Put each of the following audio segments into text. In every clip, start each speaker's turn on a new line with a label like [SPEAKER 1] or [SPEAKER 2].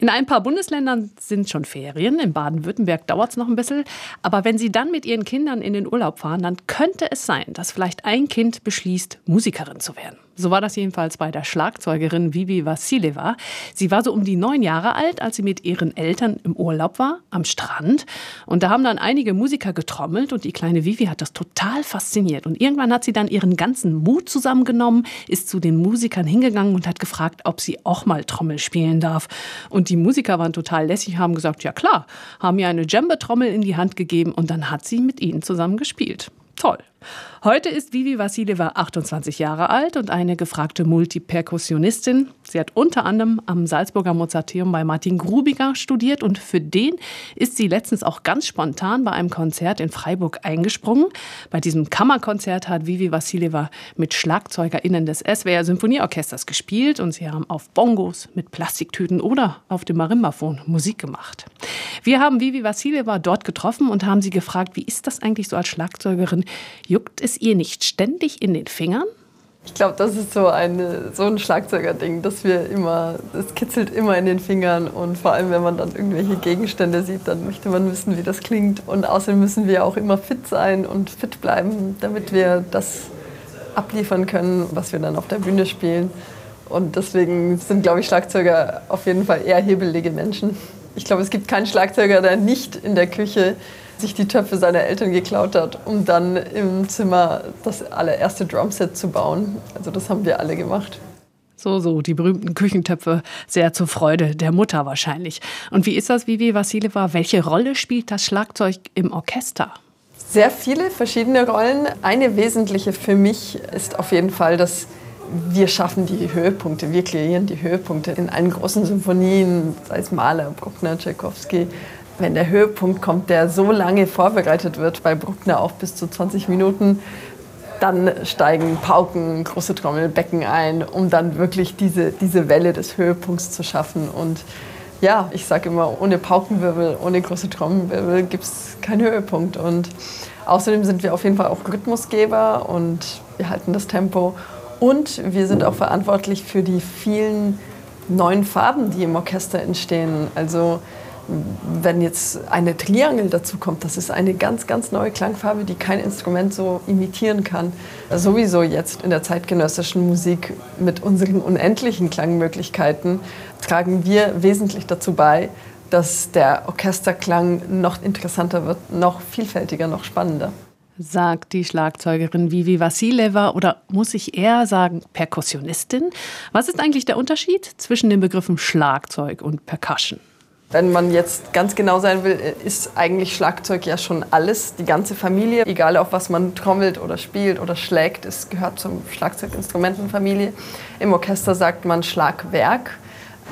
[SPEAKER 1] In ein paar Bundesländern sind schon Ferien. In Baden-Württemberg dauert es noch ein bisschen. Aber wenn Sie dann mit Ihren Kindern in den Urlaub fahren, dann könnte es sein, dass vielleicht ein Kind beschließt, Musikerin zu werden. So war das jedenfalls bei der Schlagzeugerin Vivi Vassileva. Sie war so um die neun Jahre alt, als sie mit ihren Eltern im Urlaub war, am Strand. Und da haben dann einige Musiker getrommelt und die kleine Vivi hat das total fasziniert. Und irgendwann hat sie dann ihren ganzen Mut zusammengenommen, ist zu den Musikern hingegangen und hat gefragt, ob sie auch mal Trommel spielen darf. Und die Musiker waren total lässig, haben gesagt, ja klar, haben ihr eine Djembe-Trommel in die Hand gegeben und dann hat sie mit ihnen zusammen gespielt. Toll. Heute ist Vivi Vassileva 28 Jahre alt und eine gefragte Multiperkussionistin. Sie hat unter anderem am Salzburger Mozarteum bei Martin Grubiger studiert und für den ist sie letztens auch ganz spontan bei einem Konzert in Freiburg eingesprungen. Bei diesem Kammerkonzert hat Vivi Vassileva mit SchlagzeugerInnen des SWR Symphonieorchesters gespielt und sie haben auf Bongos mit Plastiktüten oder auf dem Marimbafon Musik gemacht. Wir haben Vivi Vassileva dort getroffen und haben sie gefragt, wie ist das eigentlich so als Schlagzeugerin? Juckt es ihr nicht ständig in den Fingern?
[SPEAKER 2] Ich glaube, das ist so, eine, so ein Schlagzeugerding, dass wir immer, es kitzelt immer in den Fingern und vor allem, wenn man dann irgendwelche Gegenstände sieht, dann möchte man wissen, wie das klingt. Und außerdem müssen wir auch immer fit sein und fit bleiben, damit wir das abliefern können, was wir dann auf der Bühne spielen. Und deswegen sind, glaube ich, Schlagzeuger auf jeden Fall eher hebelige Menschen. Ich glaube, es gibt keinen Schlagzeuger, der nicht in der Küche sich die Töpfe seiner Eltern geklaut hat, um dann im Zimmer das allererste Drumset zu bauen. Also das haben wir alle gemacht.
[SPEAKER 1] So, so, die berühmten Küchentöpfe, sehr zur Freude der Mutter wahrscheinlich. Und wie ist das, Vivi Vassileva? Welche Rolle spielt das Schlagzeug im Orchester?
[SPEAKER 2] Sehr viele verschiedene Rollen. Eine wesentliche für mich ist auf jeden Fall, dass wir schaffen die Höhepunkte, wir kreieren die Höhepunkte in allen großen Symphonien, sei es Mahler, Bruckner, Tchaikovsky, wenn der Höhepunkt kommt, der so lange vorbereitet wird, bei Bruckner auch bis zu 20 Minuten, dann steigen Pauken, große Trommelbecken ein, um dann wirklich diese, diese Welle des Höhepunkts zu schaffen. Und ja, ich sage immer, ohne Paukenwirbel, ohne große Trommelwirbel gibt es keinen Höhepunkt. Und außerdem sind wir auf jeden Fall auch Rhythmusgeber und wir halten das Tempo. Und wir sind auch verantwortlich für die vielen neuen Farben, die im Orchester entstehen. Also wenn jetzt eine Triangel dazu kommt, das ist eine ganz, ganz neue Klangfarbe, die kein Instrument so imitieren kann. Sowieso jetzt in der zeitgenössischen Musik mit unseren unendlichen Klangmöglichkeiten tragen wir wesentlich dazu bei, dass der Orchesterklang noch interessanter wird, noch vielfältiger, noch spannender.
[SPEAKER 1] Sagt die Schlagzeugerin Vivi Vassileva oder muss ich eher sagen Perkussionistin? Was ist eigentlich der Unterschied zwischen den Begriffen Schlagzeug und Percussion?
[SPEAKER 2] Wenn man jetzt ganz genau sein will, ist eigentlich Schlagzeug ja schon alles, die ganze Familie. Egal auf was man trommelt oder spielt oder schlägt, es gehört zum Schlagzeuginstrumentenfamilie. Im Orchester sagt man Schlagwerk.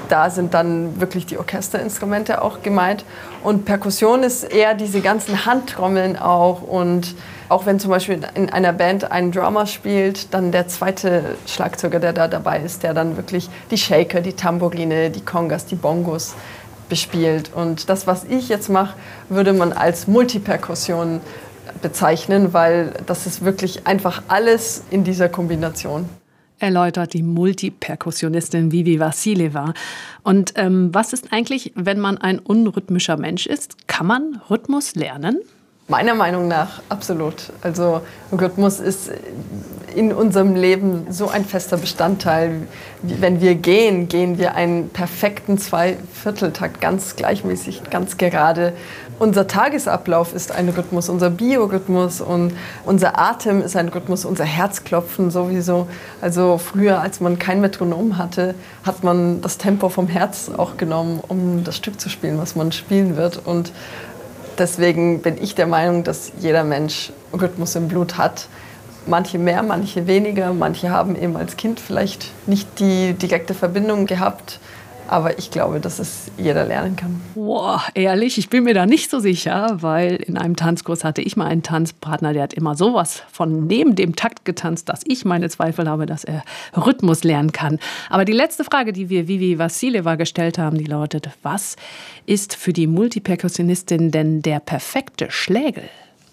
[SPEAKER 2] Da sind dann wirklich die Orchesterinstrumente auch gemeint. Und Perkussion ist eher diese ganzen Handtrommeln auch. Und auch wenn zum Beispiel in einer Band ein Drummer spielt, dann der zweite Schlagzeuger, der da dabei ist, der dann wirklich die Shaker, die Tambourine, die Congas, die Bongos bespielt. Und das, was ich jetzt mache, würde man als Multiperkussion bezeichnen, weil das ist wirklich einfach alles in dieser Kombination.
[SPEAKER 1] Erläutert die Multiperkussionistin Vivi Vassileva. Und ähm, was ist eigentlich, wenn man ein unrhythmischer Mensch ist? Kann man Rhythmus lernen?
[SPEAKER 2] Meiner Meinung nach absolut. Also Rhythmus ist in unserem Leben so ein fester Bestandteil. Wenn wir gehen, gehen wir einen perfekten Zweivierteltakt, ganz gleichmäßig, ganz gerade. Unser Tagesablauf ist ein Rhythmus, unser Biorhythmus und unser Atem ist ein Rhythmus, unser Herzklopfen sowieso. Also früher, als man kein Metronom hatte, hat man das Tempo vom Herz auch genommen, um das Stück zu spielen, was man spielen wird. Und Deswegen bin ich der Meinung, dass jeder Mensch Rhythmus im Blut hat. Manche mehr, manche weniger. Manche haben eben als Kind vielleicht nicht die direkte Verbindung gehabt aber ich glaube, dass es jeder lernen kann.
[SPEAKER 1] Boah, ehrlich, ich bin mir da nicht so sicher, weil in einem Tanzkurs hatte ich mal einen Tanzpartner, der hat immer sowas von neben dem Takt getanzt, dass ich meine Zweifel habe, dass er Rhythmus lernen kann. Aber die letzte Frage, die wir Vivi Vassileva gestellt haben, die lautet, was ist für die Multiperkussionistin denn der perfekte Schlägel?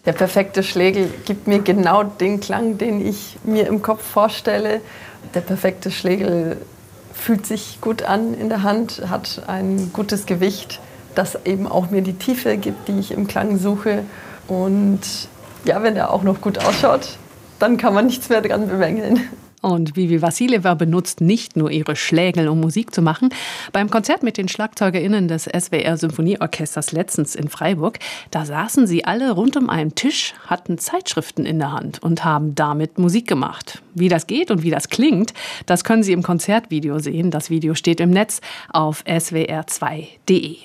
[SPEAKER 2] Der perfekte Schlägel gibt mir genau den Klang, den ich mir im Kopf vorstelle. Der perfekte Schlägel fühlt sich gut an in der Hand, hat ein gutes Gewicht, das eben auch mir die Tiefe gibt, die ich im Klang suche. Und ja, wenn er auch noch gut ausschaut, dann kann man nichts mehr dran bemängeln.
[SPEAKER 1] Und Vivi Vassileva benutzt nicht nur ihre Schlägel, um Musik zu machen. Beim Konzert mit den SchlagzeugerInnen des SWR Symphonieorchesters letztens in Freiburg, da saßen sie alle rund um einen Tisch, hatten Zeitschriften in der Hand und haben damit Musik gemacht. Wie das geht und wie das klingt, das können Sie im Konzertvideo sehen. Das Video steht im Netz auf swr2.de.